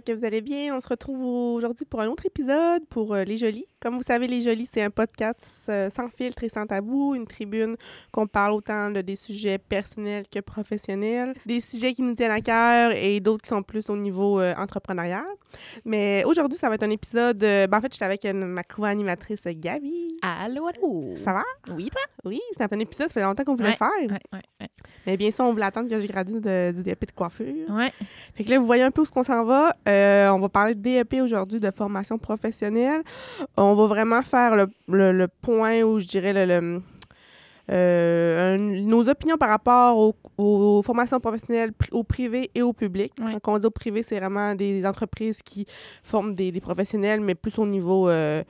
que vous allez bien. On se retrouve aujourd'hui pour un autre épisode pour euh, Les Jolies. Comme vous savez, Les Jolies, c'est un podcast euh, sans filtre et sans tabou, une tribune qu'on parle autant de des sujets personnels que professionnels, des sujets qui nous tiennent à cœur et d'autres qui sont plus au niveau euh, entrepreneurial. Mais aujourd'hui, ça va être un épisode. ben, en fait, j'étais avec ma co-animatrice Gabi. Allô, allô? Ça va? Oui, toi? Oui, c'est un épisode, ça fait longtemps qu'on voulait Ouais, faire. Ouais, ouais. Mais bien sûr, on voulait attendre que je gradue de- du DEP de coiffure. Ouais. Fait que là, vous voyez un peu où ce qu'on s'en va. Euh, on va parler de DEP aujourd'hui, de formation professionnelle. On va vraiment faire le, le- le point où je dirais le, le- euh, un- nos opinions par rapport aux, aux formations professionnelles pri- au privé et au public. Ouais. Quand on dit au privé, c'est vraiment des entreprises qui forment des, des professionnels, mais plus au niveau euh,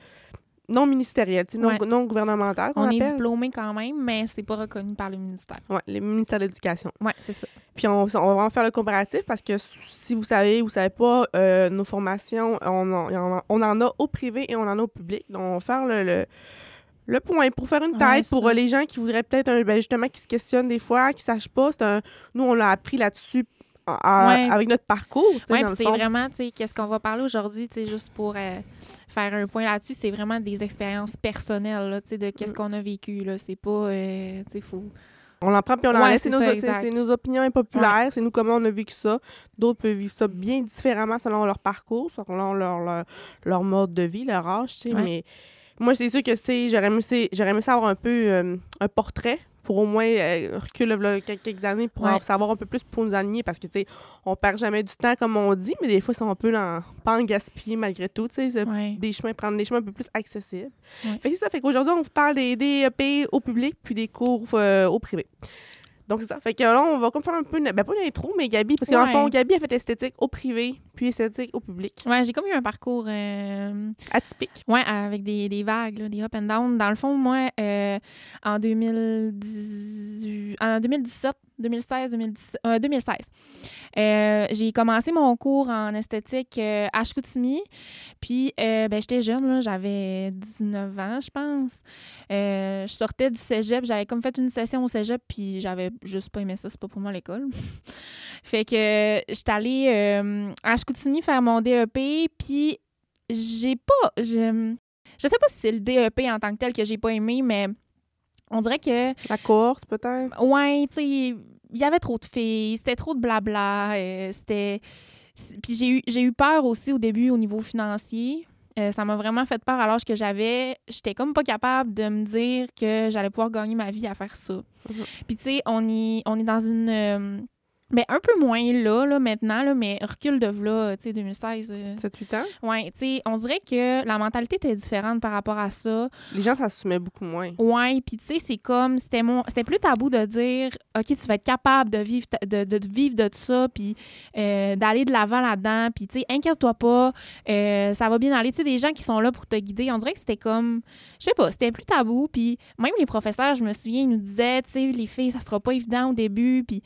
non ministériel, tu sais, non, Ouais. non gouvernemental qu'on On est diplômé quand même, mais c'est pas reconnu par le ministère. Ouais, les ministères de l'Éducation. Ouais, c'est ça. Puis on, on va vraiment faire le comparatif parce que si vous savez ou vous savez pas, euh, nos formations, on en, a- on en a au privé et on en a au public. Donc, on va faire le, le, le point pour faire une Ouais, tête pour euh, les gens qui voudraient peut-être, un- ben, justement, qui se questionnent des fois, qui sachent pas. Un, nous, on l'a appris là-dessus à- à- Ouais. avec notre parcours. Oui, puis c'est vraiment, tu sais, qu'est-ce qu'on va parler aujourd'hui, tu sais, juste pour euh, faire un point là-dessus, c'est vraiment des expériences personnelles, là, tu sais, de qu'est-ce Mm. qu'on a vécu, là. C'est pas, euh, tu sais, faut... On en prend puis on en Ouais, laisse. C'est nos, opinions impopulaires. C'est nous comment on a vécu ça. D'autres peuvent vivre ça bien différemment selon leur parcours, selon leur, leur, leur mode de vie, leur âge. tu sais. Mais moi, c'est sûr que c'est j'aurais aimé, aimé ça avoir un peu euh, un portrait pour au moins euh, reculer là, quelques années pour Ouais. en savoir un peu plus pour nous aligner parce que tu sais on perd jamais du temps comme on dit mais des fois c'est un peu dans, pas en gaspiller malgré tout tu sais Ouais. des chemins prendre des chemins un peu plus accessibles Ouais. fait que c'est ça fait qu'aujourd'hui on vous parle des DEP au public puis des cours euh, au privé donc c'est ça. Fait que là on va comme faire un peu une, ben pas une intro mais Gabi parce que dans le fond Gabi a fait esthétique au privé puis esthétique au public. Ouais, j'ai comme eu un parcours... euh, atypique. Ouais, avec des, des vagues, là, des up and down. Dans le fond, moi, euh, en 2010, en 2017, 2016, 2017, euh, 2016, euh, j'ai commencé mon cours en esthétique euh, à Chicoutimi. Puis, euh, ben, j'étais jeune, là, j'avais 19 ans, je pense. Euh, je sortais du cégep, j'avais comme fait une session au cégep, puis j'avais juste pas aimé ça, c'est pas pour moi l'école. fait que j'étais allée à Chicoutimi faire mon DEP, puis j'ai pas. Je, je sais pas si c'est le DEP en tant que tel que j'ai pas aimé, mais on dirait que. la cohorte peut-être? Ouais, tu sais, il y avait trop de filles, c'était trop de blabla, euh, c'était. Puis j'ai eu, j'ai eu peur aussi au début au niveau financier. Euh, ça m'a vraiment fait peur à l'âge que j'avais. J'étais comme pas capable de me dire que j'allais pouvoir gagner ma vie à faire ça. Mhm. Puis tu sais, on, y- on est dans une. Euh, ben, un peu moins là, là maintenant, là, mais recul de là, tu sais, 2016. euh, 7-8 ans? Ouais, tu sais, on dirait que la mentalité était différente par rapport à ça. les gens s'assumaient beaucoup moins Ouais, puis tu sais, c'est comme c'était mon c'était plus tabou de dire OK, tu vas être capable de vivre ta- de, de vivre de ça puis euh, d'aller de l'avant là-dedans, puis tu sais, inquiète-toi pas, euh, ça va bien aller, tu sais des gens qui sont là pour te guider, on dirait que c'était comme je sais pas, c'était plus tabou puis même les professeurs, je me souviens, ils nous disaient, tu sais, les filles, ça sera pas évident au début puis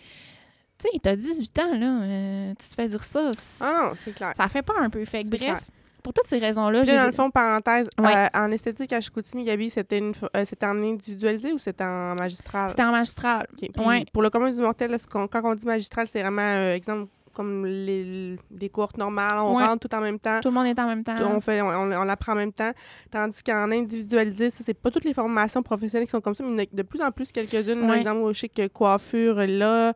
tu sais, t'as 18 ans là, euh, tu te fais dire ça. ah non c'est clair ça fait peur un peu. Fait que bref, clair. pour toutes ces raisons-là, dans le fond, parenthèse, Ouais. euh, en esthétique à Chicoutimi, Gabi, c'était une euh, c'était en individualisé ou c'était en magistral? C'était en magistral. Ok. Puis Ouais. Pour le commun du mortel, là, quand on dit magistral, c'est vraiment, euh, exemple, comme les, des cohortes normales, on Ouais. rentre tout en même temps. Tout le monde est en même temps. On, fait, on, on, on l'apprend en même temps. Tandis qu'en individualisé, ça, c'est pas toutes les formations professionnelles qui sont comme ça, mais il y en a de plus en plus quelques-unes. Par exemple, je sais que coiffure, là,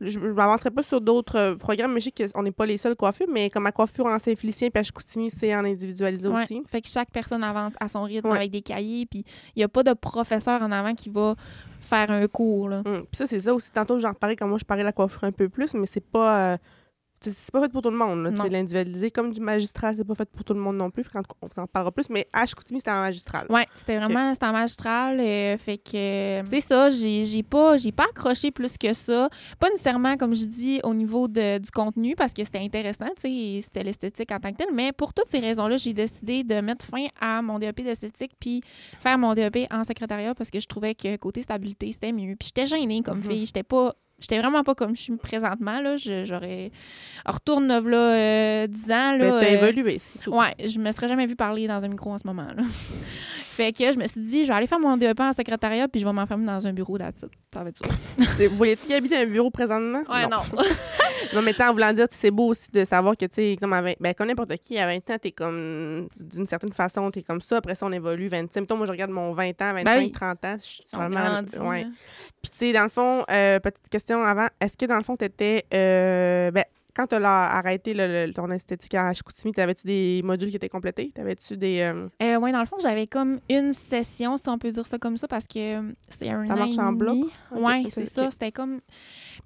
je je m'avancerai pas sur d'autres euh, programmes, mais je sais qu'on n'est pas les seuls coiffures, mais comme à coiffure en Saint-Félicien puis à Chicoutimi, c'est en individualisé Ouais. aussi. Fait que chaque personne avance à son rythme Ouais. avec des cahiers, puis il n'y a pas de professeur en avant qui va faire un cours. Là. Hum, Puis ça, c'est ça aussi. Tantôt, j'en reparlais quand moi, je parlais de la coiffure un peu plus, mais c'est pas. euh, c'est- pas fait pour tout le monde. C'est l'individualisé comme du magistral, c'est pas fait pour tout le monde non plus. Quand on s'en parlera plus, mais à Chicoutimi, c'était en magistral. Ouais, c'était vraiment c'était en magistral. euh, fait que euh, c'est ça, j'ai j'ai pas, j'ai pas accroché plus que ça. Pas nécessairement, comme je dis, au niveau de, du contenu, parce que c'était intéressant, tu sais, c'était l'esthétique en tant que tel. Mais pour toutes ces raisons-là, j'ai décidé de mettre fin à mon DEP d'esthétique puis faire mon DEP en secrétariat parce que je trouvais que côté stabilité, c'était mieux. Puis j'étais gênée comme Mhm. fille. J'étais pas. J'étais vraiment pas comme je suis présentement. Là. J'aurais. Retourne là, euh, 10 ans. Là, Mais Ben, t'as euh, évolué, c'est tout. Ouais, je me serais jamais vu parler dans un micro en ce moment. Là. Fait que je me suis dit, je vais aller faire mon DEP en secrétariat, puis je vais m'enfermer dans un bureau là-dessus. Ça va être ça. Vous voyez-tu qu'il habite dans un bureau présentement? Ouais, non. Non, mais tu sais, en voulant dire, c'est beau aussi de savoir que, tu sais, comme, à 20 ben, comme n'importe qui, à 20 ans, t'es comme, d'une certaine façon, t'es comme ça. Après ça, on évolue. 25, mettons, moi, je regarde mon 20 ans, 25, Ben oui. 30 ans. Je suis vraiment- ouais. Puis, tu sais, dans le fond, euh, petite question avant, est-ce que dans le fond, t'étais, euh, ben, quand t'as là arrêté le- le- ton esthétique à Chicoutimi, t'avais-tu des modules qui étaient complétés? T'avais-tu des. euh, Euh, ouais, dans le fond, j'avais comme une session, si on peut dire ça comme ça, parce que euh, c'est un Ça an marche en bloc? ok, c'est ça. C'était comme...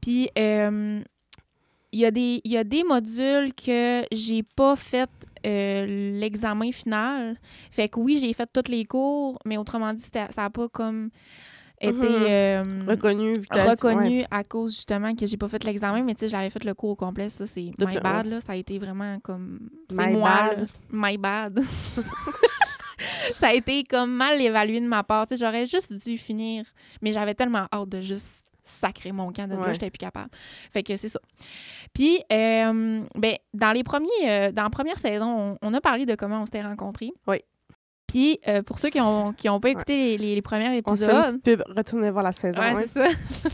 Puis, euh, il y, a des- il y a des modules que j'ai pas fait euh, l'examen final. Fait que oui, j'ai fait tous les cours, mais autrement dit, ça n'a pas comme été... Mhm. euh, ouais. reconnu à cause justement que j'ai pas fait l'examen, mais tu sais, j'avais fait le cours au complet. Ça, c'est my bad, là. Ça a été vraiment comme. C'est My moi, bad. là. My bad. ça a été comme mal évalué de ma part. Tu sais, j'aurais juste dû finir, mais j'avais tellement hâte de juste sacrer mon camp de là, Ouais. j'étais plus capable. Fait que c'est ça. Puis, euh, ben, dans les premiers, euh, dans la première saison, on, on a parlé de comment on s'était rencontrés. Oui. Puis, euh, pour ceux qui ont, qui ont pas écouté les, les, les premiers On se fait une épisodes, petite pub. Retournez voir la saison. ouais, hein. c'est ça.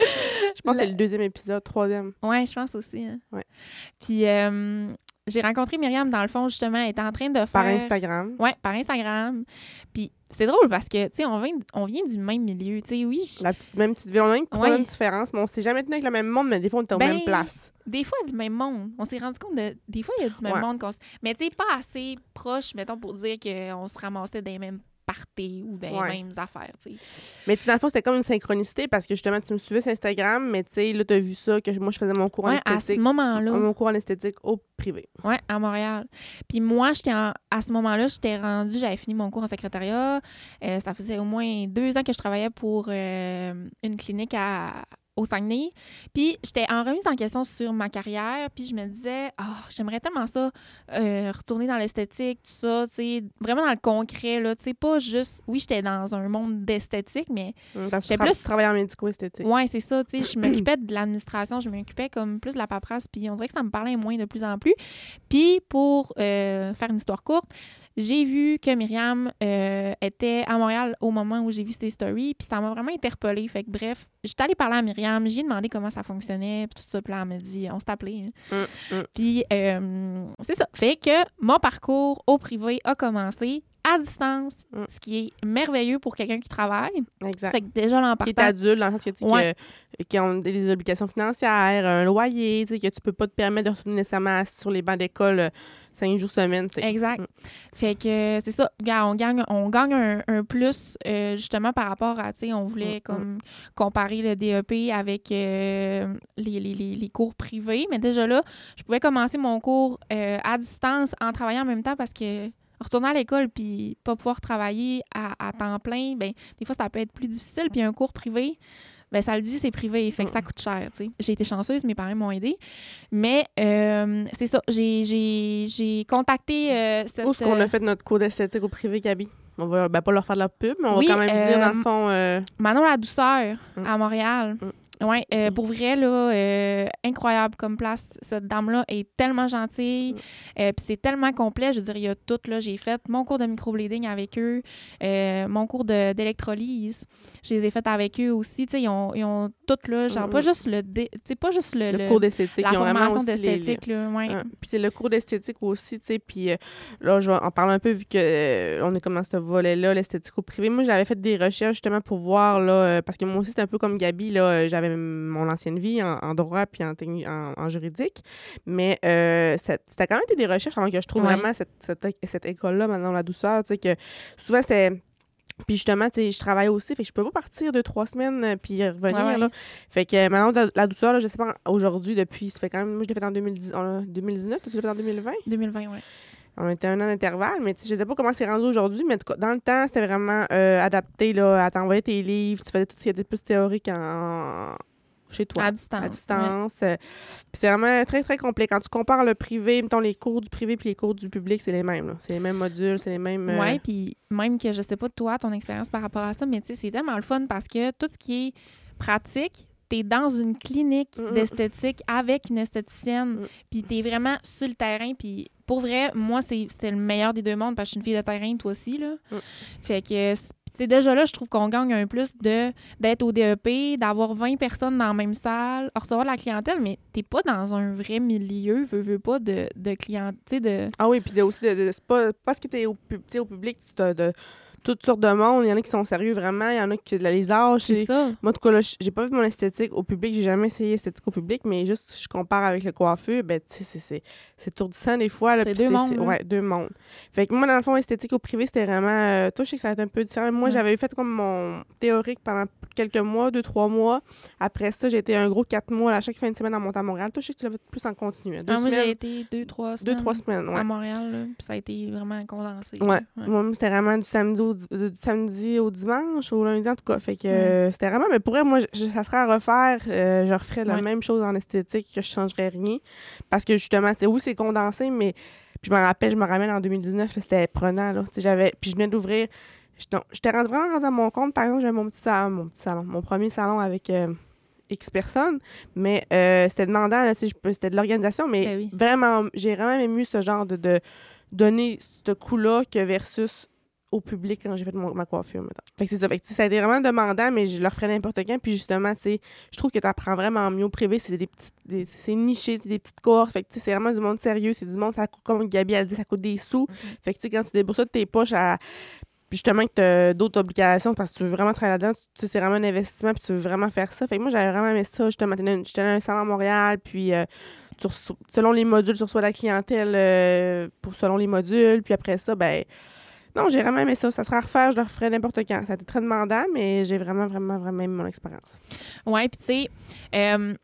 Je pense que c'est le deuxième épisode, troisième. Ouais, je pense aussi. hein. Ouais. Puis euh, j'ai rencontré Myriam, dans le fond, justement, elle était en train de faire... Par Instagram. Ouais, par Instagram. Puis c'est drôle parce que, tu sais, on vient, on vient du même milieu. Tu sais, oui, je- La petite, même petite ville. On a une Ouais. différence, mais on s'est jamais tenu avec le même monde, mais des fois, on était aux Ben, mêmes places. des fois, il y a du même monde. On s'est rendu compte de... Des fois, il y a du même Ouais. monde. Mais tu sais, pas assez proche, mettons, pour dire qu'on se ramassait dans les mêmes parties ou les Ouais. mêmes affaires. Mais dans le fond, c'était comme une synchronicité parce que justement, tu me suivais sur Instagram, mais tu sais, là, tu as vu ça, que moi, je faisais mon cours en Ouais, à ce esthétique. moment-là. Mon cours en esthétique au privé. Ouais, à Montréal. Puis moi, j'étais en- à ce moment-là, j'étais rendue, j'avais fini mon cours en secrétariat. Euh, ça faisait au moins deux ans que je travaillais pour euh, une clinique à, au Saguenay. Puis j'étais en remise en question sur ma carrière. Puis je me disais, ah, j'aimerais tellement ça, euh, retourner dans l'esthétique, tout ça, tu sais, vraiment dans le concret, là, tu sais, pas juste, oui, j'étais dans un monde d'esthétique, mais Hum, J'étais plus- en médico-esthétique. Ouais, c'est ça, tu sais, je m'occupais de l'administration, je m'occupais comme plus de la paperasse, puis on dirait que ça me parlait moins de plus en plus. Puis pour euh, faire une histoire courte, j'ai vu que Myriam euh, était à Montréal au moment où j'ai vu ses stories, puis ça m'a vraiment interpellée. Fait que bref, j'étais allée parler à Myriam, j'ai demandé comment ça fonctionnait, puis tout ça, puis là, elle m'a dit, on s'est appelé. hein. Hum, hum. Puis euh, c'est ça. Fait que mon parcours au privé a commencé à distance, Mm. ce qui est merveilleux pour quelqu'un qui travaille. Exact. Fait que déjà, l'en Qui est adulte, dans le sens que Ouais. que- qui ont des obligations financières, un loyer, tu sais, que tu peux pas te permettre de retourner nécessairement sur les bancs d'école euh, cinq jours semaine. Exact. Mm. Fait que c'est ça. On gagne, on gagne un, un plus euh, justement par rapport à, tu sais, on voulait Mm, comme comparer le DEP avec euh, les, les, les, les cours privés. Mais déjà là, je pouvais commencer mon cours euh, à distance en travaillant en même temps parce que retourner à l'école puis pas pouvoir travailler à, à temps plein, ben des fois ça peut être plus difficile. Puis un cours privé, ben ça le dit, c'est privé, fait que ça coûte cher, tu sais. J'ai été chanceuse, mes parents m'ont aidé. Mais euh, c'est ça, j'ai- j'ai j'ai contacté euh, cette... Où est-ce qu'on euh, a fait notre cours d'esthétique au privé, Gabi? On va ben, pas leur faire de la pub, mais on Oui, va quand même dire, dans euh, le fond, euh, Manon La Douceur Mm. à Montréal. Ouais, euh, pour vrai, là, euh, incroyable comme place. Cette dame-là est tellement gentille. Mm. euh, Puis c'est tellement complet. Je veux dire, il y a tout, là. J'ai fait mon cours de microblading avec eux, mon cours d'électrolyse. Je les ai fait avec eux aussi. Tu sais, ils ont, ils ont tout, là. Genre, Mm, pas mm. juste le... dé- pas juste le... le, le- cours d'esthétique. la ils formation les- d'esthétique, là. Ouais. Hein, Puis c'est le cours d'esthétique aussi, tu sais. Puis là, je vais en parler un peu vu que on est comme dans ce volet-là, l'esthétique au privé. Moi, j'avais fait des recherches justement pour voir, là, parce que moi aussi, c'est un peu comme Gabi, là, euh, j'avais mon ancienne vie en, en droit puis en, en, en juridique. Mais euh, ça- quand même été des recherches avant que je trouve Ouais. vraiment cette, cette, cette école-là, maintenant, la douceur, tu sais, que souvent, c'était. Puis justement, tu sais, je travaille aussi, fait que je peux pas partir deux, trois semaines euh, puis revenir, ouais. là. Fait que euh, maintenant, la, la douceur, là, je sais pas, aujourd'hui, depuis, ça fait quand même, moi, je l'ai fait en 2010, on a- 2019, toi, tu l'as fait en 2020? 2020, ouais. On était un an d'intervalle, mais je sais pas comment c'est rendu aujourd'hui, mais dans le temps, c'était vraiment euh, adapté là, à t'envoyer tes livres, tu faisais tout ce qui était plus théorique en... chez toi. À distance. à distance. euh, Puis c'est vraiment très, très complet. Quand tu compares le privé, mettons les cours du privé puis les cours du public, c'est les mêmes. C'est les mêmes modules, c'est les mêmes. euh, Ouais, puis même que je sais pas de toi, ton expérience par rapport à ça, mais tu sais, c'est tellement le fun parce que tout ce qui est pratique, t'es dans une clinique Mm, mm. d'esthétique avec une esthéticienne, Mm. puis t'es vraiment sur le terrain, puis pour vrai, moi, c'est- c'était le meilleur des deux mondes, parce que je suis une fille de terrain, toi aussi, là. Mm. Fait que, c'est- déjà là, je trouve qu'on gagne un plus de d'être au DEP, d'avoir 20 personnes dans la même salle, recevoir la clientèle, mais t'es pas dans un vrai milieu, veux, veux pas, de, de clientèle, de... Ah oui, puis aussi, de, de- pas parce que tu es au, tu au public, tu de toutes sortes de monde. Il y en a qui sont sérieux vraiment, il y en a qui les âges. C'est ça. Moi, en tout cas, là, j'ai pas vu mon esthétique au public, j'ai jamais essayé esthétique au public, mais juste si je compare avec le coiffeur, ben, tu sais, c'est- étourdissant des fois. là, C'est deux mondes, là. Ouais, deux mondes. Fait que moi, dans le fond, esthétique au privé, c'était vraiment. euh, toi, je sais que ça va être un peu différent. Moi, Ouais. j'avais fait comme mon théorique pendant quelques mois, deux, trois mois. Après ça, j'ai été un gros quatre mois, là, chaque fin de semaine à monter à Montréal. Toi, je sais que tu l'as fait plus en continu. hein. Deux Ah, moi, j'ai été deux, trois deux, semaines trois semaines. Ouais. à Montréal, là, puis ça a été vraiment condensé. Ouais. Moi, c'était vraiment du samedi, au, du samedi au dimanche, au lundi en tout cas. Fait que euh, c'était vraiment. Mais pour elle, moi, je- ça serait à refaire. euh, je referais la Ouais. même chose en esthétique, que je changerais rien. Parce que justement, c'est oui, c'est condensé, mais. Puis je me rappelle, je me ramène en 2019, là, c'était prenant. Là. J'avais, puis je venais d'ouvrir. J'étais rendu- vraiment rendue à mon compte. Par exemple, j'avais mon petit salon, mon petit salon, mon premier salon avec. euh, X personnes, mais euh, c'était demandant, là, c'était de l'organisation, mais Ben oui. vraiment, j'ai vraiment aimé ce genre de, de donner ce coup-là que versus au public quand j'ai fait mon- ma coiffure, mettons. Fait que c'est ça. Fait que, ça a été vraiment demandant, mais je le referais n'importe quand. Puis justement, tu sais, je trouve que tu apprends vraiment mieux au privé. C'est des petites, des- c'est niché, c'est des petites cohortes. Fait que, tu sais, c'est vraiment du monde sérieux. C'est du monde, ça coûte, comme Gabi a dit, ça coûte des sous. Fait que, tu sais, quand tu débourses ça de tes poches à. Justement, que tu as d'autres obligations parce que tu veux vraiment travailler là-dedans, tu c'est vraiment un investissement, puis tu veux vraiment faire ça. Fait que moi, j'avais vraiment aimé ça. J'étais dans- j'étais dans un salon à Montréal, puis euh, tu reçois- selon les modules, tu reçois la clientèle euh, pour, selon les modules, puis après ça, ben. Non, j'ai vraiment aimé ça. Ça sera à refaire, je le referai n'importe quand. Ça a été très demandant, mais j'ai vraiment, vraiment, vraiment aimé mon expérience. Ouais, puis tu sais, euh,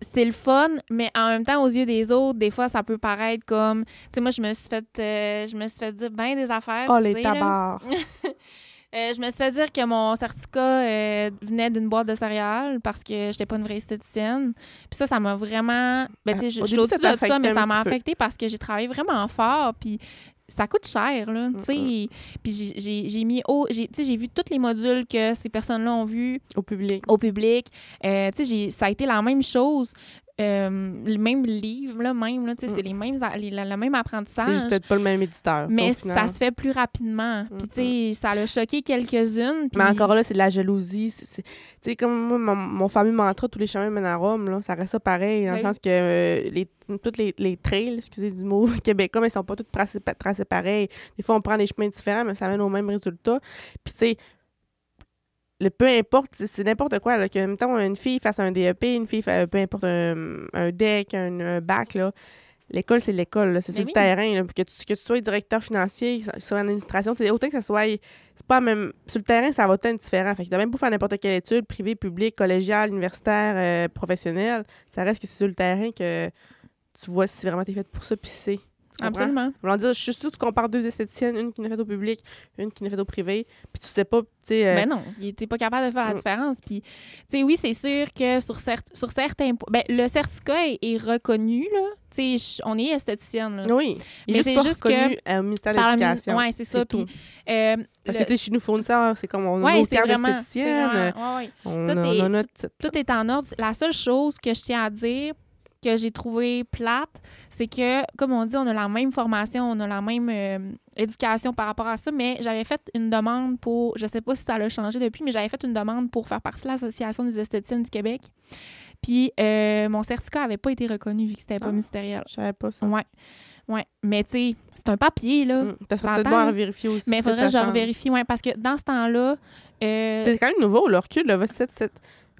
c'est le fun, mais en même temps, aux yeux des autres, des fois, ça peut paraître comme. Tu sais, moi, je me suis fait, euh, je me suis fait dire bien des affaires. Oh, les tabards! Euh, je me suis fait dire que mon certificat euh, venait d'une boîte de céréales parce que j'étais pas une vraie esthéticienne. Puis ça, ça m'a vraiment. Ben, tu sais, je Au je suis au-dessus de ça, mais ça m'a affecté parce que j'ai travaillé vraiment fort. Puis ça coûte cher, là. Tu sais. Mm, Puis j'ai- mis j'ai- Tu sais, j'ai vu tous les modules que ces personnes-là ont vus Au public. au public. Euh, tu sais, j'ai- ça a été la même chose. Euh, le même livre, là, même, là, Mm. c'est les mêmes, a- les- le, le même C'est apprentissage. juste peut-être pas le même éditeur. Mais ça se fait plus rapidement. Puis, tu sais, ça l'a choqué quelques-unes. Mais encore là, c'est de la jalousie. c'est- c'est- Tu sais, comme moi, mon, mon fameux mantra, tous les chemins mènent à Rome, là, ça reste ça pareil, dans le sens que euh, les, toutes les, les trails, excusez du mot, québécois, mais ils sont pas tous tracés, tracés pareil. Des fois, on prend des chemins différents, mais ça mène au même résultat. Puis, tu sais, le peu importe, c'est- n'importe quoi. Là, que, mettons, une fille fasse un DEP, une fille, fa- peu importe, un, un DEC, un, un bac, là. L'école, c'est l'école, c'est Mais sur oui. le terrain. là. Que, tu, que tu sois directeur financier, que tu sois en administration, autant que ça soit. C'est pas même. Sur le terrain, ça va être différent. Fait que t'as même pas faire n'importe quelle étude, privée, publique, collégiale, universitaire, euh, professionnelle. Ça reste que c'est sur le terrain que tu vois si vraiment t'es faite pour ça, puis c'est. Absolument. Voulant dire, je suis sûre que tu compares deux esthéticiennes, une qui faite au public, une qui faite au privé, puis tu sais pas, tu sais. euh, Ben non, était pas capable de faire la Mm. différence. Puis, tu sais, oui, c'est sûr que sur, cer- sur certains ben, le certificat est, est reconnu, là. Tu sais, on est esthéticienne, là. oui. Il Mais est c'est juste juste que reconnu euh, au ministère de l'Éducation. Ouais, c'est ça. tout. euh, Parce le- que, tu sais, chez nous, fournisseurs, c'est comme on a ouais, nos cartes d'esthéticienne, ouais, ouais. on, a, est- on a notre tout est en ordre. La seule chose que je tiens à dire que j'ai trouvé plate, c'est que, comme on dit, on a la même formation, on a la même euh, éducation par rapport à ça, mais j'avais fait une demande pour, je sais pas si ça a changé depuis, mais j'avais fait une demande pour faire partie de l'Association des esthéticiennes du Québec. Puis euh, mon certificat avait pas été reconnu vu que c'était pas Ah. ministériel. Je savais pas ça. Ouais. Ouais. Mais tu sais, c'est un papier, là. Mm. Ça serait peut-être bon à vérifier aussi. Mais il faudrait que je revérifie, ouais, parce que dans ce temps-là, euh, C'est quand même nouveau, le recul, là, 7, 7.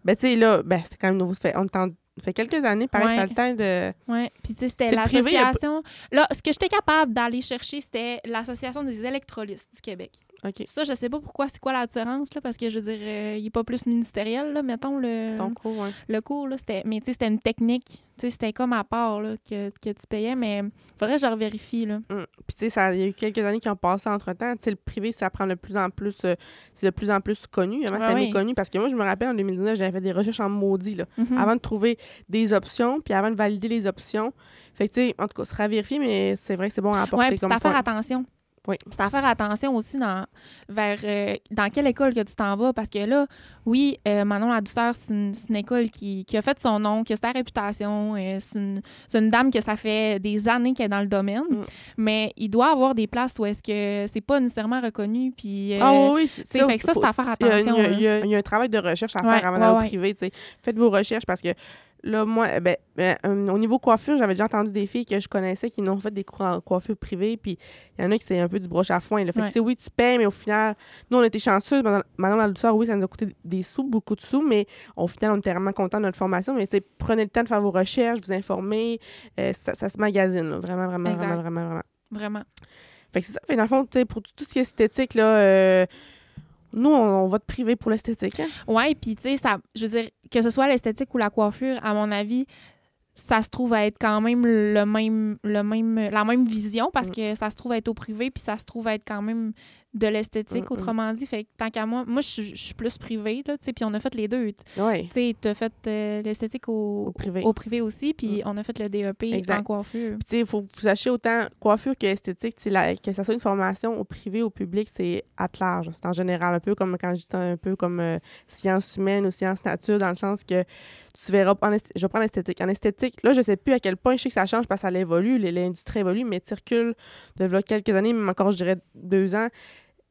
Ben, tu sais, là, ben, c'était quand même nouveau. Ça fait, on est en- fait quelques années, pareil, Ouais. ça le temps de. Oui, puis tu sais, c'était il a l'association. Là, ce que j'étais capable d'aller chercher, c'était l'Association des électrolystes du Québec. OK. Ça, je sais pas pourquoi, c'est quoi la différence, là, parce que je veux dire, euh, il est pas plus ministériel, là, mettons, le, Ton cours, ouais. le cours, là, c'était. Mais tu sais, c'était une technique. Tu sais, c'était comme à part, là, que, que tu payais, mais faudrait que je revérifie, là. Mm. Puis, tu sais, il y a eu quelques années qui ont passé entre-temps. Tu sais, le privé, ça prend de plus en plus... euh, c'est de plus en plus connu. Avant, c'était oui. méconnu. Parce que moi, je me rappelle, en 2019, j'avais fait des recherches en maudit, là. Mhm. Avant de trouver des options, puis avant de valider les options. Fait que, tu sais, en tout cas, ce sera vérifié, mais c'est vrai que c'est bon à apporter Ouais, puis c'est comme à faire attention. Oui. C'est à faire attention aussi dans, vers euh, dans quelle école que tu t'en vas. Parce que là, oui, euh, Manon La Douceur, c'est une, école qui, qui a fait son nom, qui a sa réputation. euh, c'est une, c'est une dame que ça fait des années qu'elle est dans le domaine. Mm. Mais il doit avoir des places où est-ce que c'est pas nécessairement reconnu. Puis, ah oui, c'est sais, fait que ça, c'est à faire attention. il y a- il y a- il y a un travail de recherche à Ouais, faire avant d'aller ouais, au ouais. privé. tu sais. Faites vos recherches parce que là, moi, eh ben, ben, euh, au niveau coiffure, j'avais déjà entendu des filles que je connaissais qui n'ont fait des cours en coiffure privée. Puis il y en a qui c'est un peu du broche à foin. Là. Fait Ouais. oui, tu payes, mais au final, nous, on était chanceux. Madame, la douceur, oui, ça nous a coûté des sous, beaucoup de sous, mais au final, on était vraiment contents de notre formation. Mais prenez le temps de faire vos recherches, vous informer. euh, ça, ça se magasine, là. vraiment, vraiment, vraiment, vraiment, vraiment. Vraiment. Fait que c'est ça. Fait dans le fond, tu sais, pour tout, tout ce qui est esthétique, là, euh, nous, on, on va te priver pour l'esthétique. Hein? Ouais, puis tu sais, ça, je veux dire, que ce soit l'esthétique ou la coiffure, à mon avis, ça se trouve à être quand même le même, le même, la même vision parce Mm. que ça se trouve à être au privé, puis ça se trouve à être quand même de l'esthétique, Mm, mm. autrement dit. Fait que tant qu'à moi, moi, je suis- plus privée, là, tu sais, puis on a fait les deux. Tu Oui. sais, t'as fait euh, l'esthétique au, Au privé. au privé aussi, puis on a fait le DEP Exact. en coiffure. Puis, tu sais, il faut que vous sachiez autant coiffure que esthétique, tu sais, la- que ce soit une formation au privé, au public, c'est à large. C'est en général un peu comme quand je dis un peu comme euh, sciences humaines ou sciences nature, dans le sens que tu verras, en je vais prendre l'esthétique. En esthétique, là, je sais plus à quel point, je sais que ça change parce que ça évolue, l'industrie évolue, mais tu recules de là, quelques années, même encore, je dirais deux ans.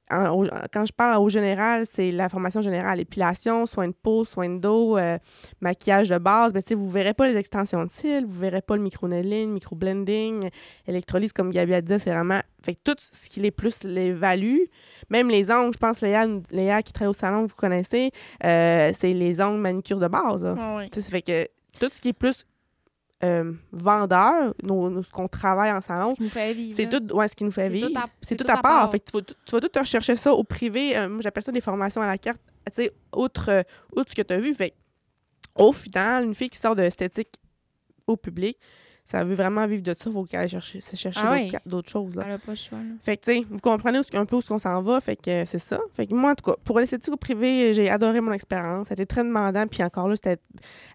En- au- quand je parle au général, c'est la formation générale, épilation, soins de peau, soins de dos, euh, maquillage de base. Mais vous verrez pas les extensions de cils, vous verrez pas le micro-needling, micro-blending, électrolyse, comme Gabi a dit, c'est vraiment... Fait que tout ce qui est plus les value, même les ongles, je pense, Léa, Léa qui travaille au salon, vous connaissez, euh, c'est les ongles manucure de base. fait que tout ce qui est plus euh, vendeur, nos- nos- ce qu'on travaille en salon, Ce qui nous fait vivre. c'est tout ouais, ce qui nous fait vivre. C'est tout, tout à part. part. Fait que tu, vas, tout- tu vas tout te rechercher ça au privé. Euh, moi, j'appelle ça des formations à la carte. Tu sais, outre, euh, outre ce que tu as vu. Fait au final, une fille qui sort de l'esthétique au public, ça veut vraiment vivre de ça. Il faut qu'elle aille chercher, se chercher Ah d'autres choses. Là. Elle a pas le choix. là. Fait que, tu sais, vous comprenez un peu où ce qu'on s'en va. Fait que euh, c'est ça. Fait que moi, en tout cas, pour l'esthétique au privé, j'ai adoré mon expérience. C'était très demandant. Puis encore là, c'était.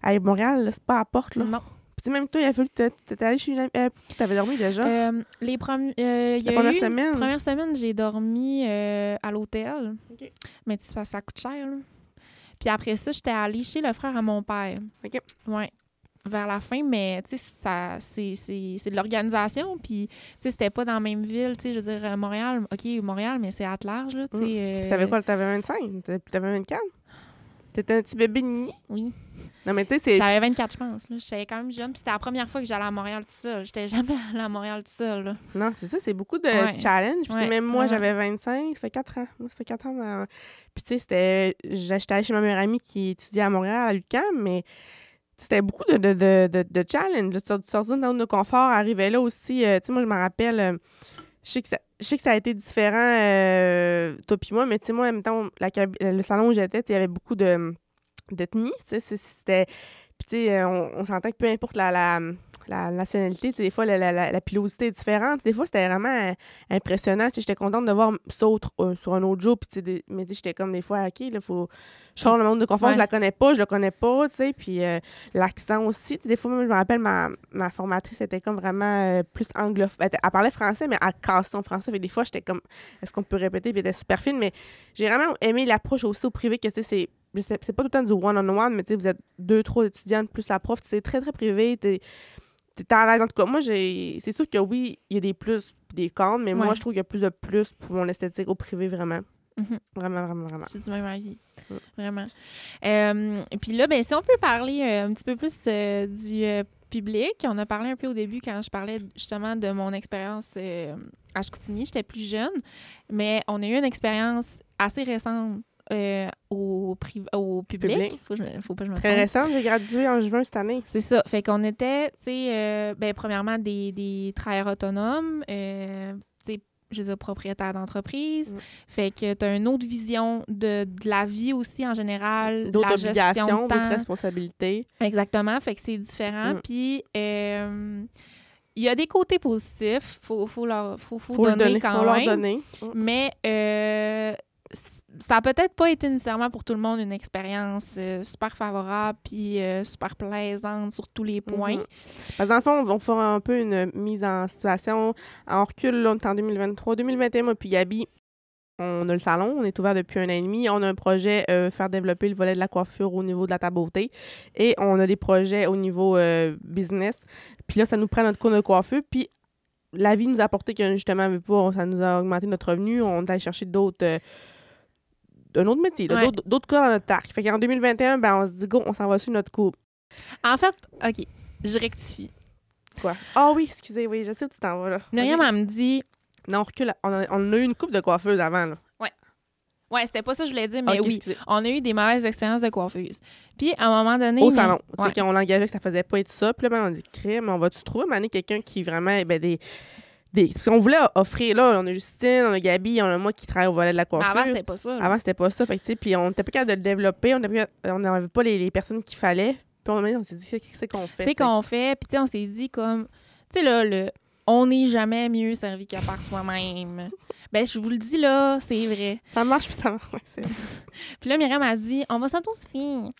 À Montréal, c'est pas à la porte. Là. Non. Puis même toi, il a fallu que tu étais allé chez une amie. euh, t'avais dormi déjà? Euh, les premi- euh, y la a première eu- semaine. Première semaine, j'ai dormi euh, à l'hôtel. Mais tu sais, ça coûte cher. là. Puis après ça, j'étais allée chez le frère à mon père. OK. Ouais. Vers la fin, mais tu sais, ça, c'est, de l'organisation. Puis, tu sais, c'était pas dans la même ville. Tu sais, je veux dire, euh, Montréal, OK, Montréal, mais c'est à large, là. Tu sais. euh, Puis t'avais quoi? T'avais 25? T'avais t'avais 24? T'étais un petit bébé nini? Oui. Non, mais tu sais, c'est... J'avais 24, je pense. J'étais quand même jeune. Puis c'était la première fois que j'allais à Montréal tout seul. J'étais jamais allée à Montréal tout seul, là. Non, c'est ça, c'est beaucoup de Ouais. challenge. Puis Ouais, même moi, ouais, j'avais 25, ça fait 4 ans. Moi, ça fait 4 ans. Puis tu sais, c'était... J'étais allée chez ma meilleure amie qui étudiait à Montréal, à l'UQAM, mais c'était beaucoup de, de, de, de, de challenge, de sor- de sortir dans nos conforts, arriver là aussi. euh, tu sais, moi, je me rappelle... euh, je sais que ça... Je sais que ça a été différent, euh, toi puis moi, mais tu sais, moi, en même temps, la le salon où j'étais, il y avait beaucoup de d'ethnie, c'était... Puis, tu sais, on, on s'entend que peu importe la, la, la nationalité, tu sais, des fois, la, la, la, la pilosité est différente. Des fois, c'était vraiment euh, impressionnant. J'étais contente de voir ça autre, euh, sur un autre jour. Puis, tu sais, des- mais j'étais comme des fois, OK, il faut. Je le monde de confort, Ouais. je la connais pas, je le connais pas, tu sais. Puis, euh, l'accent aussi. Tu sais, Des fois, même, je me rappelle, ma, ma formatrice était comme vraiment plus anglophone. Elle, elle parlait français, mais elle cassait son français. Fait des fois, j'étais comme, est-ce qu'on peut répéter? Puis, elle était super fine. Mais j'ai vraiment aimé l'approche aussi au privé, que tu sais, c'est. Je sais- C'est pas tout le temps du one-on-one, mais tu sais, vous êtes deux, trois étudiantes plus la prof, c'est très, très privé. T'es t'es à l'aise. En tout cas, moi, j'ai. C'est sûr que oui, il y a des plus des contre, mais moi, je trouve qu'il y a plus de plus pour mon esthétique au privé, vraiment. Mhm. Vraiment, vraiment, vraiment. C'est du même avis. Ouais. Vraiment. Euh, puis là, ben, si on peut parler euh, un petit peu plus euh, du public, on a parlé un peu au début quand je parlais justement de mon expérience à Chicoutimi. J'étais plus jeune, mais on a eu une expérience assez récente euh, au, priv- au public. Public. Faut, je faut pas que je me Très récente, j'ai gradué en juin cette année. C'est ça. Fait qu'on était, tu sais, euh, ben, premièrement, des, des travailleurs autonomes, euh, tu sais, je veux dire, propriétaires d'entreprise. Mm. Fait que tu as une autre vision de, de la vie aussi en général, de D'autres obligations, d'autres responsabilités. Exactement. Fait que c'est différent. Mm. Puis, euh, il y a des côtés positifs. Faut, faut, leur, faut, faut, Faut, donner donner, quand faut même. leur donner. Mais euh, c- ça a peut-être pas été nécessairement pour tout le monde une expérience euh, super favorable puis euh, super plaisante sur tous les points. Mhm. Parce que dans le fond, on faire un peu une mise en situation. En recul, là, on est en 2023. 2021, moi puis Gabi, on a le salon, on est ouvert depuis un an et demi. On a un projet euh, faire développer le volet de la coiffure au niveau de la table beauté. Et on a des projets au niveau business. Puis là, ça nous prend notre cours de coiffure. Puis la vie nous a apporté que justement, pas, ça nous a augmenté notre revenu. On est allé chercher d'autres. Un autre métier, Ouais. d'autres- cas dans notre arc. Fait qu'en 2021, ben, on se dit, go, on s'en va sur notre cours. En fait, OK, je rectifie. Quoi? Ah oui, excusez, oui, je sais où tu t'en vas, là. Myriam, elle me dit Non, on recule. On a, on a eu une coupe de coiffeuse avant, là. Ouais, c'était pas ça que je voulais dire, mais oui, excusez. on a eu des mauvaises expériences de coiffeuse. Puis, à un moment donné... Au mais- salon. Ouais. Tu sais, qu'on l'engageait que ça faisait pas être ça. Puis là, ben, on dit, crème, on va-tu trouver, mané, quelqu'un qui vraiment, ben, des. Des... Parce qu'on voulait offrir, là, on a Justine, on a Gabi, on a moi qui travaille au volet de la Mais coiffure. avant, c'était pas ça. là. Avant, c'était pas ça. Fait que, tu sais, puis on était pas capable de le développer, on n'avait pas les, les personnes qu'il fallait. Puis on, on s'est dit, qu'est-ce c'est qu'on fait? Sais? qu'on fait, puis tu sais, on s'est dit comme... Tu sais, là, le... On n'est jamais mieux servi qu'à par soi-même. ben, je vous le dis, là, c'est vrai. Ça marche, puis ça marche. Ouais, c'est- Puis là, Myriam a dit, on va s'autosuffire.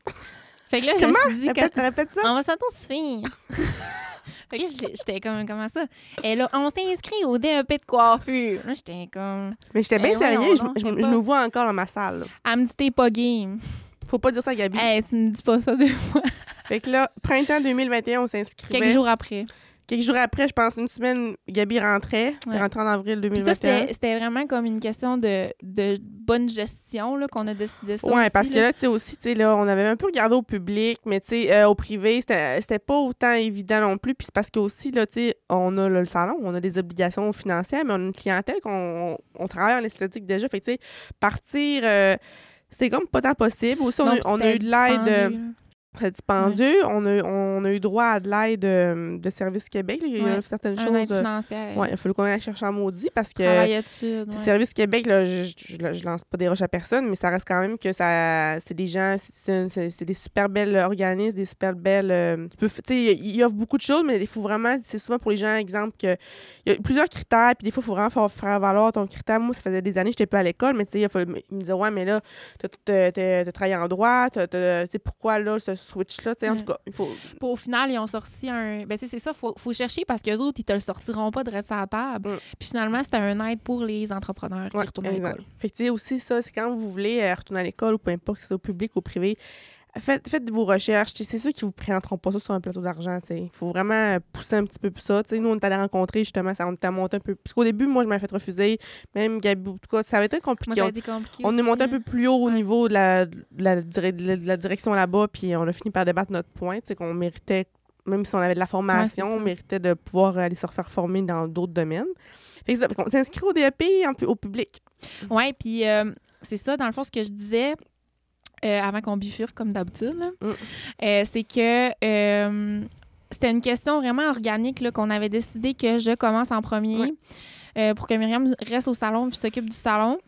fait que là, je me suis dit, Répète, quand- répète ça. on va. fait que j'étais comme, comment ça? Et là, on s'est inscrit au DEP de coiffure. Là, j'étais comme, Mais j'étais bien Ben voyons sérieux. Je, je- me vois encore dans ma salle. là. elle me dit, t'es pas game. Faut pas dire ça à Gabi. Hey, tu me dis pas ça deux fois. Fait que là, printemps 2021, on s'inscrivait. Quelques jours après. Quelques jours après, je pense une semaine, Gabi rentrait. Elle Ouais. rentrait en avril Puis ça, 2021. c'était vraiment comme une question de, de bonne gestion qu'on a décidé ça. Aussi, parce que là, tu sais, aussi, tu sais, là, on avait un peu regardé au public, mais tu sais, euh, au privé, c'était pas autant évident non plus. Puis c'est parce que aussi, là, tu sais, on a là, le salon, on a des obligations financières, mais on a une clientèle qu'on on, on travaille en esthétique déjà. Fait que, tu sais, partir, euh, c'était comme pas tant possible. Aussi, on, a, on a eu de l'aide. Dispendieux. Très dispendieux. On, a, on a eu droit à de l'aide euh, de Service Québec. Il y a Ouais. eu certaines Un choses. euh, financière. ouais, il a fallu qu'on aille chercher en maudit parce que. Ouais? Service Québec, là, je, je, lance pas des roches à personne, mais ça reste quand même que ça c'est des gens, c'est- des super belles organismes, des super belles. euh, tu peux tu ils offrent beaucoup de choses, mais il faut vraiment, c'est souvent pour les gens, exemple, que il y a plusieurs critères, puis des fois, il faut vraiment faire, faire valoir ton critère. Moi, ça faisait des années que j'étais pas à l'école, mais tu sais, il me disait, ouais, mais là, t'as- t'as travaillé en droit, tu sais, pourquoi là, ce switch-là, en tout cas, il faut. Puis au final, ils ont sorti un. Ben, tu sais, c'est ça, faut, faut chercher parce qu'eux autres, ils te le sortiront pas de sa la table. Mm. Puis finalement, c'était un aide pour les entrepreneurs qui Ouais, retournent à l'école. Fait que, aussi, ça, c'est quand vous voulez euh, retourner à l'école ou peu importe, que ce soit au public ou au privé, faites, faites vos recherches. C'est sûr qu'ils vous présenteront pas ça sur un plateau d'argent. Il faut vraiment pousser un petit peu plus ça. Nous, on est allés rencontrer justement, ça, on était monté un peu. Parce qu'au début, moi, je m'avais fait refuser. Même Gabi, en tout cas, ça avait été Moi, compliqué. ça a On- été compliqué. on est monté un hein. peu plus haut au niveau de la, de la, de la- direction là-bas, puis on a fini par débattre notre point. Qu'on méritait, même si on avait de la formation, on méritait de pouvoir aller se refaire former dans d'autres domaines. Fait que qu'on s'inscrit au DEP en au public. Ouais, puis euh, c'est ça, dans le fond, ce que je disais euh, avant qu'on bifurque comme d'habitude, Mm. euh, c'est que euh, c'était une question vraiment organique là, qu'on avait décidé que je commence en premier Ouais. pour que Myriam reste au salon puis s'occupe du salon.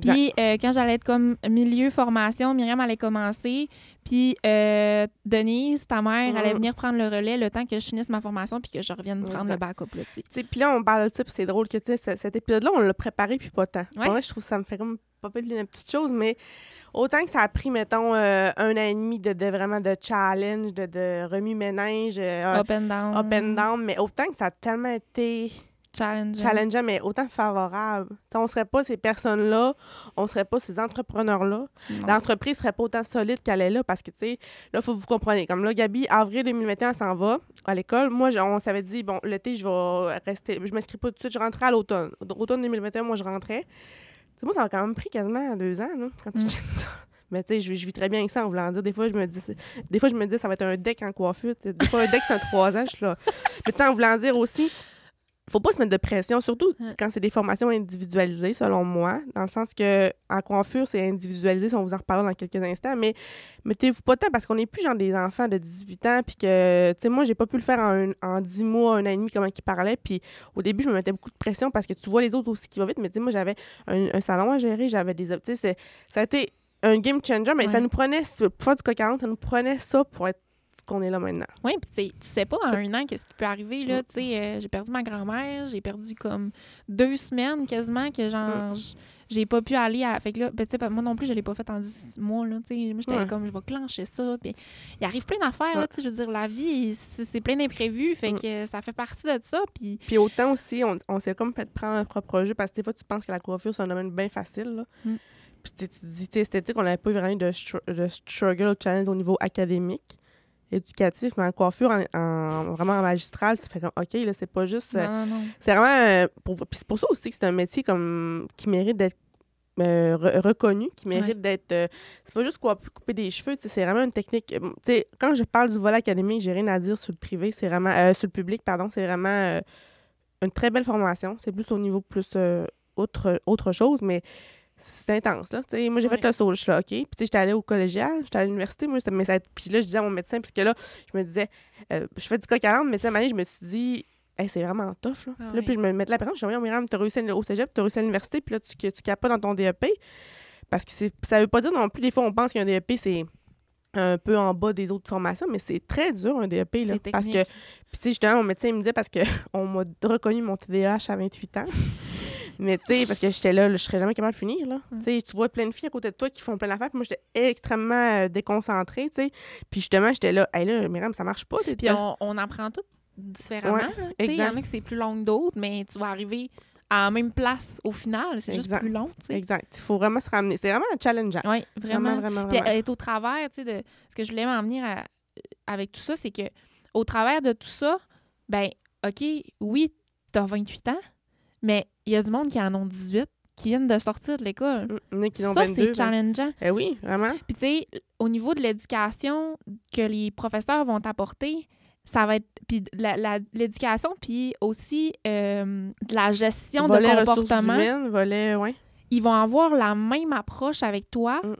Puis quand j'allais être comme milieu formation, Myriam allait commencer. Puis euh, Denise, ta mère, allait venir prendre le relais le temps que je finisse ma formation puis que je revienne prendre Exact. le backup. Là, Puis là, on parle de ça, puis c'est drôle que tu sais, ce- cet épisode-là, on l'a préparé, puis pas tant. Ouais. Vrai, je trouve que ça me fait comme pas une petite chose, mais autant que ça a pris, mettons, euh, un an et demi de, de vraiment de challenge, de, de remue-ménage, euh, Up and down. up and down, mais autant que ça a tellement été Challenge. challengeant, mais autant favorable. On serait pas ces personnes-là, on serait pas ces entrepreneurs-là. L'entreprise serait pas autant solide qu'elle est là parce que, tu sais, là, faut que vous compreniez. Comme là, Gabi, avril 2021, elle s'en va à l'école. Moi, je- on s'avait dit, bon, l'été, je vais rester, je m'inscris pas tout de suite, je rentrais à l'automne. Automne 2021, moi, je rentrais. Tu sais, moi, ça a quand même pris quasiment deux ans, là, quand tu Mm. ça. Mais tu sais, je, je vis très bien avec ça en voulant dire. Des fois, je me dis, des fois, je me dis, ça va être un deck en coiffure. Des fois, un deck, c'est un trois ans, je suis là. Mais en voulant dire aussi, faut pas se mettre de pression, surtout Ouais. quand c'est des formations individualisées, selon moi, dans le sens que en coiffure, c'est individualisé, si on vous en reparlera dans quelques instants, mais mettez-vous pas tant parce qu'on n'est plus genre des enfants de 18 ans, puis que, tu sais, moi, j'ai pas pu le faire en, un- en 10 mois, un an et demi, comment ils parlaient, puis au début, je me mettais beaucoup de pression parce que tu vois les autres aussi qui vont vite, mais tu sais, moi, j'avais un, un salon à gérer, j'avais des... Tu sais, ça a été un game changer, mais Ouais. ça nous prenait, pour faire du coq ça nous prenait ça pour être qu'on est là maintenant. Oui, puis tu sais- tu sais pas en un an qu'est-ce qui peut arriver, là. Tu sais, euh, j'ai perdu ma grand-mère, j'ai perdu comme deux semaines quasiment que genre, j- j'ai pas pu aller à. Fait que là, ben, tu sais, moi non plus, je l'ai pas fait en dix mois, là. Tu sais, moi, j'étais Ouais. comme, je vais clencher ça. Puis il arrive plein d'affaires, là. Ouais. Tu sais, je veux dire, la vie, c'est plein d'imprévus. Fait Mm. que ça fait partie de ça. Puis Puis autant aussi, on, on s'est comme fait prendre un propre jeu parce que des fois, tu penses que la coiffure, c'est un domaine bien facile. Là. Mm. Puis tu te dis, tu sais, esthétique, on n'avait pas vraiment eu de, str- de struggle ou challenge au niveau académique, éducatif, mais en coiffure, en, en- vraiment en magistral, tu fais comme, OK, là, c'est pas juste. euh, non, non, non. c'est vraiment. euh, pour, puis c'est pour ça aussi que c'est un métier comme qui mérite d'être euh, re- reconnu, qui mérite d'être. euh, c'est pas juste quoi, couper des cheveux, tu sais, c'est vraiment une technique. tu sais, quand je parle du volet académique, j'ai rien à dire sur le privé, c'est vraiment. euh, sur le public, pardon, c'est vraiment une très belle formation. C'est plus au niveau plus autre, autre chose, mais c'est intense, là. Tu sais, moi, j'ai fait le saut, je suis OK? Puis, j'étais allée au collégial, j'étais à l'université, moi, mais ça, puis là, je disais à mon médecin, puisque là, je me disais, euh, je fais du coq à mais tu sais, je me suis dit, Hey, c'est vraiment tough, là. Ah Là, oui. puis je me mettais la pression, je disais, voyons, Myriam, t'as réussi au cégep, t'as réussi à l'université, puis là, tu, tu capes pas dans ton DEP. Parce que c'est, ça veut pas dire non plus, des fois, on pense qu'un DEP, c'est un peu en bas des autres formations, mais c'est très dur, un DEP, là. Parce que, puis tu sais, justement, mon médecin, il me disait, parce que on m'a reconnu mon TDAH à 28 ans. Mais tu sais, parce que j'étais là, là, je serais jamais capable de finir, là. Mm. Tu sais, tu vois plein de filles à côté de toi qui font plein d'affaires, puis moi, j'étais extrêmement euh, déconcentrée, tu sais. Puis justement, j'étais là, hey là, Myriam, ça marche pas. Puis on, on apprend tout différemment. Ouais. Tu Il y en a que c'est plus long que d'autres, mais tu vas arriver à la même place au final. C'est juste plus long, tu. Exact. Il faut vraiment se ramener. C'est vraiment challengeant. Oui, vraiment. Vraiment, vraiment, Puis vraiment. être au travers, tu de ce que je voulais m'en venir à- avec tout ça, c'est que au travers de tout ça, ben, OK, oui, t'as 28 ans, mais il y a du monde qui en ont 18 qui viennent de sortir de l'école. Ça, 22, c'est challengeant. Eh oui, vraiment. Puis, tu sais, au niveau de l'éducation que les professeurs vont t'apporter, ça va être. Puis, l'éducation, puis aussi euh, de la gestion volet de ressources comportement, humaines, volet, ouais. ils vont avoir la même approche avec toi Mm.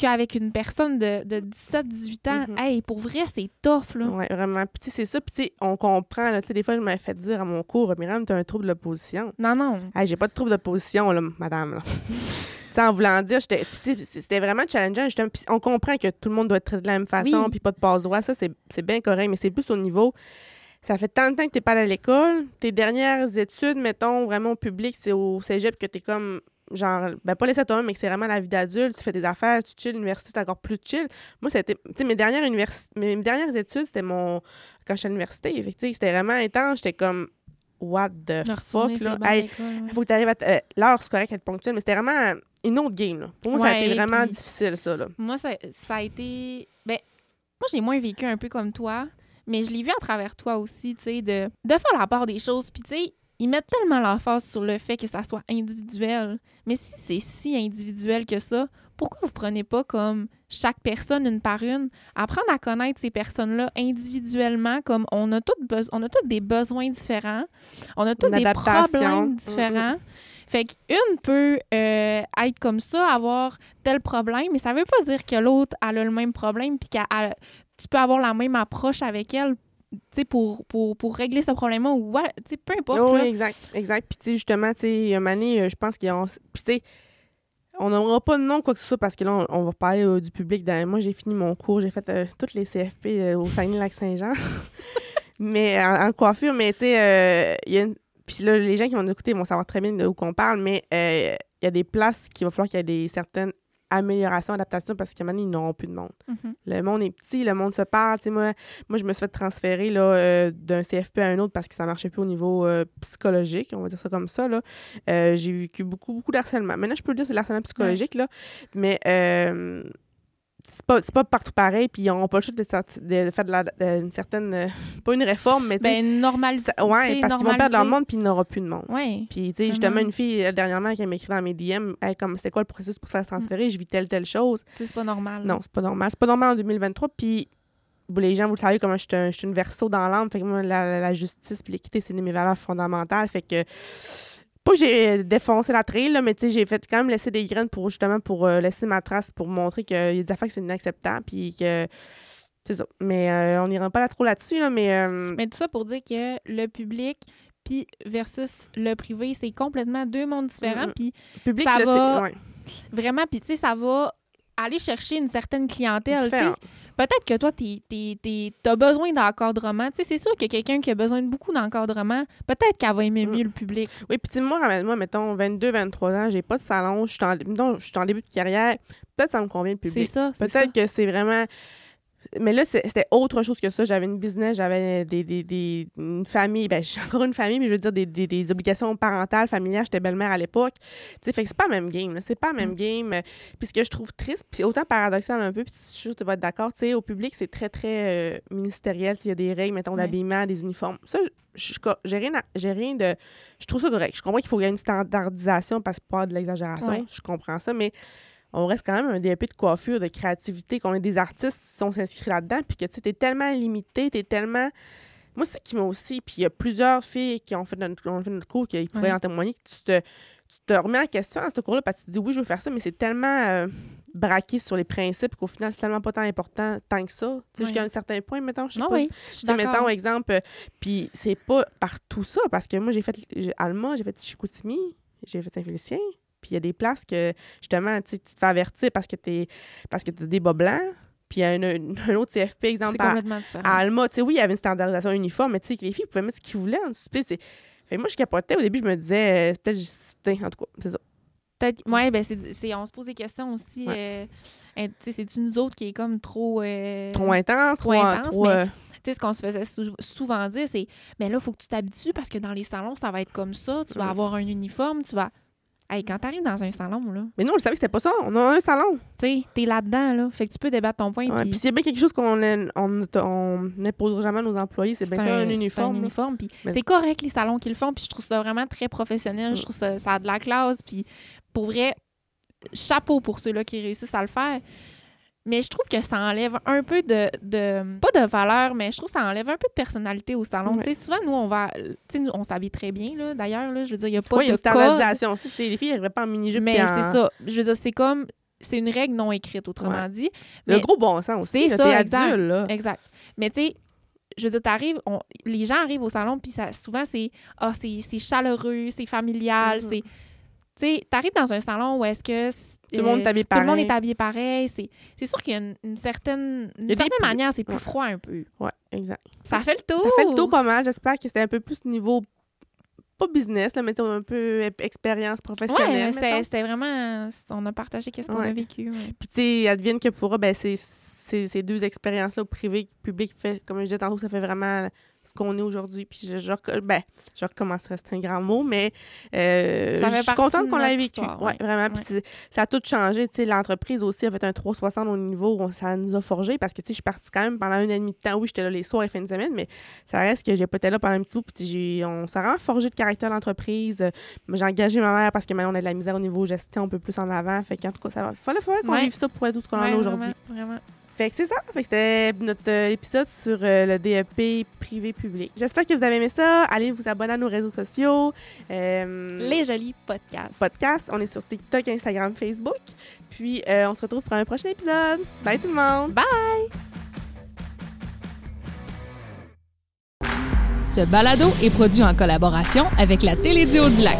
Qu'avec une personne de, de 17-18 ans. Mhm. Hey, pour vrai, c'est tough, là. Ouais, vraiment. Puis tu c'est ça. Puis tu on comprend. Là, tu sais, des fois, je m'avais fait dire à mon cours, Myriam, t'as un trouble de l'opposition. Non, non. Hey, j'ai pas de trouble d'opposition, là, madame. Là. Tu en voulant dire, tu c'était vraiment challengeant. on comprend que tout le monde doit être traité de la même façon, Oui. puis pas de passe-droit. Ça, c'est bien correct, mais c'est plus au niveau. Ça fait tant de temps que t'es pas allé à l'école. Tes dernières études, mettons, vraiment au public, c'est au cégep que t'es comme. Genre, ben pas laissé à toi mais que c'est vraiment la vie d'adulte, tu fais tes affaires, tu chill, l'université, c'est encore plus chill. Moi, c'était. Tu sais, mes dernières, universi- mes dernières études, c'était mon. Quand j'étais à l'université, sais, c'était vraiment intense. J'étais comme. What the fuck, là? Hey, ouais. faut que tu arrives à. t- euh, L'heure, c'est correct d'être ponctuel, mais c'était vraiment une autre game. Là. Pour moi, ça a été vraiment puis- difficile, ça. Là. Moi, ça, ça a été. Ben, moi, j'ai moins vécu un peu comme toi, mais je l'ai vu à travers toi aussi, tu sais, de, de faire la part des choses. Puis, tu sais, ils mettent tellement l'emphase sur le fait que ça soit individuel. Mais si c'est si individuel que ça, pourquoi vous prenez pas comme chaque personne une par une, apprendre à connaître ces personnes-là individuellement, comme on a toutes on a tous des besoins différents, on a tous des problèmes différents. Fait qu'une peut euh, être comme ça, avoir tel problème, mais ça veut pas dire que l'autre a le même problème puis que tu peux avoir la même approche avec elle sais, pour, pour, pour régler ce problème-là ou tu sais, peu importe. Oh, oui, exact. Exact. Puis, tu sais, justement, tu sais, donné, euh, je pense qu'ils ont. Puis, tu sais, on n'aura pas de nom, quoi que ce soit, parce que là, on, on va parler euh, du public. Dans- Moi, j'ai fini mon cours, j'ai fait euh, toutes les CFP euh, au Saguenay-Lac-Saint-Jean. mais en, en coiffure, mais tu sais, il y a une- Puis là, les gens qui vont nous écouter vont savoir très bien de où qu'on parle, mais euh, il y a des places qu'il va falloir qu'il y ait des certaines améliorations, adaptations, parce qu'à un moment donné, ils n'auront plus de monde. Mhm. Le monde est petit, le monde se parle. Tu sais, moi, moi, je me suis fait transférer là, euh, d'un CFP à un autre parce que ça marchait plus au niveau euh, psychologique, on va dire ça comme ça. Là. Euh, j'ai vécu beaucoup, beaucoup d'harcèlement. Maintenant, je peux le dire, c'est l'harcèlement psychologique, là, mais c'est pas, pas partout pareil, puis ils n'auront pas le choix de, faire de la, de- une certaine... euh, pas une réforme, mais Ben, normaliser. ça- ouais, parce qu'ils vont perdre leur monde, puis il n'y aura plus de monde. Ouais. Puis, tu sais, justement, une fille, euh, dernièrement, qui m'a écrit dans mes DM, Hey, comme c'était quoi le processus pour se faire transférer, je vis telle, telle chose. Tu sais, c'est pas normal. Non, c'est pas normal. C'est pas normal en 2023. Puis, les gens, vous le savez, comment je suis un, je suis une verso dans l'âme. Fait que moi, la, la- la justice puis l'équité, c'est une de mes valeurs fondamentales. Fait que, pas que j'ai défoncé la trail, là, mais tu sais, j'ai fait quand même laisser des graines pour justement pour euh, laisser ma trace, pour montrer qu'il y a des affaires que c'est inacceptable. Puis que. C'est ça. Mais euh, on n'ira pas là trop là-dessus, là, mais. euh, Mais tout ça pour dire que le public puis versus le privé, c'est complètement deux mondes différents. Puis public, ça là, va ouais, vraiment, puis tu sais, ça va aller chercher une certaine clientèle. Peut-être que toi, tu as besoin d'encadrement. Tu sais, c'est sûr que quelqu'un qui a besoin de beaucoup d'encadrement, peut-être qu'elle va aimer Mm. mieux le public. Oui, puis moi, moi, mettons, 22, 23 ans, j'ai pas de salon, je suis en, mettons, je suis en début de carrière, peut-être ça me convient le public. c'est ça. Peut-être que c'est vraiment. Mais là, c'était autre chose que ça. J'avais une business, j'avais des, des, des- une famille. Ben, j'ai encore une famille, mais je veux dire des, des, des obligations parentales, familiales. J'étais belle-mère à l'époque. Tu sais, fait que c'est pas la même game. C'est pas la même Mm. game. Puis ce que je trouve triste, puis c'est autant paradoxal un peu, puis je suis sûre que tu vas être d'accord, tu sais, au public, c'est très, très euh, ministériel. Il y a des règles, mettons, d'habillement, des uniformes. Ça, j'ai rien, à- j'ai rien de. Je trouve ça correct. Je comprends qu'il faut qu'il y ait une standardisation parce que pas de l'exagération. Ouais. Je comprends ça, mais on reste quand même un DEP de coiffure, de créativité, qu'on est des artistes qui sont inscrits là-dedans, puis que tu t'es tellement limité, t'es tellement... Moi, c'est ça qui m'a aussi... Puis il y a plusieurs filles qui ont fait notre, qui ont fait notre cours qui pourraient Ouais. en témoigner, que tu te, tu te remets en question dans ce cours-là, parce que tu te dis, oui, je veux faire ça, mais c'est tellement euh, braqué sur les principes qu'au final, c'est tellement pas tant important tant que ça. Tu sais, jusqu'à un certain point, mettons, je sais Non, pas. oui, je Tu mettons, exemple, euh, puis c'est pas partout ça, parce que moi, j'ai fait Alma, j'ai fait Chicoutimi, j'ai fait Saint-Félicien, puis il y a des places que, justement, tu tu te fais avertir parce que t'es parce que t'as des bas blancs, puis il y a un, autre CFP, exemple, C'est à, à Alma, tu sais, oui, il y avait une standardisation uniforme, mais tu sais, que les filles pouvaient mettre ce qu'ils voulaient en dessous. Puis c'est- Fait que moi, je capotais. Au début, je me disais, euh, peut-être, en tout cas, c'est ça. Peut-être, ouais, ben c'est, c'est- on se pose des questions aussi. Ouais. euh, tu sais, c'est-tu nous autres qui est comme trop... euh, Trop intense, trop, trop, intense, trop, mais- euh, Tu sais, ce qu'on se faisait sou- souvent dire, c'est Mais là, il faut que tu t'habitues parce que dans les salons, ça va être comme ça. Tu vas avoir un uniforme, tu vas. Hey, quand t'arrives dans un salon, là, Mais nous, on le savait que c'était pas ça. On a un salon. tu sais, t'es là-dedans, là. Fait que tu peux débattre ton point. Ouais, puis s'il y a bien quelque chose qu'on on, on n'imposera jamais à nos employés, c'est bien ça, un, c'est uniforme. un là. uniforme. Puis Mais- c'est correct, les salons qui le font. Puis je trouve ça vraiment très professionnel. Je Mm. trouve ça, ça a de la classe. Puis pour vrai, chapeau pour ceux-là qui réussissent à le faire. Mais je trouve que ça enlève un peu de, de- Pas de valeur, mais je trouve que ça enlève un peu de personnalité au salon. Ouais. Tu sais, souvent, nous, on va. Tu sais, nous, on s'habille très bien, là. D'ailleurs, là. Je veux dire, il n'y a pas Oui, il y a de une standardisation aussi. Les filles n'arriveraient pas en mini-jupe. Mais en- c'est ça. Je veux dire, c'est comme. C'est une règle non écrite, autrement dit. Le gros bon sens aussi. C'est ça, exact. adulte, là. Exact. Mais tu sais, je veux dire, t'arrives, on- les gens arrivent au salon, puis ça, souvent, c'est ah, c'est c'est chaleureux, c'est familial, Mhm. c'est. Tu sais, t'arrives dans un salon où est-ce que. Tout le monde euh, est habillé Tout le monde pareil. est habillé pareil. C'est c'est sûr qu'il y a une, une certaine, une des certaine manière, c'est plus Ouais. froid un peu. Ouais, exact. Ça fait le tour. Ça fait le tour pas mal. J'espère que c'était un peu plus niveau, pas business, là, mais un peu expérience Ouais, professionnelle. mettons. c'était vraiment. On a partagé qu'est-ce qu'on a Ouais. vécu. ouais. Puis, tu sais, advienne que pourra, ben, c'est c'est- ces deux expériences-là, privé, public, fait, comme je disais tantôt, ça fait vraiment ce qu'on est aujourd'hui. Puis, je, je, ben, je recommencerai, c'est un grand mot, mais euh, je suis contente de qu'on l'ait vécu. histoire, ouais, ouais. vraiment. Puis, Ouais. c'est- ça a tout changé. L'entreprise aussi a fait un 360 au niveau où ça nous a forgé parce que, je suis partie quand même pendant un an et demi de temps. Oui, j'étais là les soirs et fins de semaine, mais ça reste que j'ai pas été là pendant un petit bout. Puis, on s'est vraiment forgé le caractère de l'entreprise. Euh, J'ai engagé ma mère parce que maintenant, on a de la misère au niveau gestion un peu plus en avant. Fait qu'en tout cas, ça va. Fallait, fallait qu'on vive ça pour être tout ce qu'on en a aujourd'hui. Vraiment, vraiment. Fait que c'est ça. Fait que c'était notre euh, épisode sur euh, le DEP privé-public. J'espère que vous avez aimé ça. Allez vous abonner à nos réseaux sociaux. Euh, Les jolis podcasts. podcasts. On est sur TikTok, Instagram, Facebook. Puis euh, on se retrouve pour un prochain épisode. Bye tout le monde. Ce balado est produit en collaboration avec la Télédio du Lac.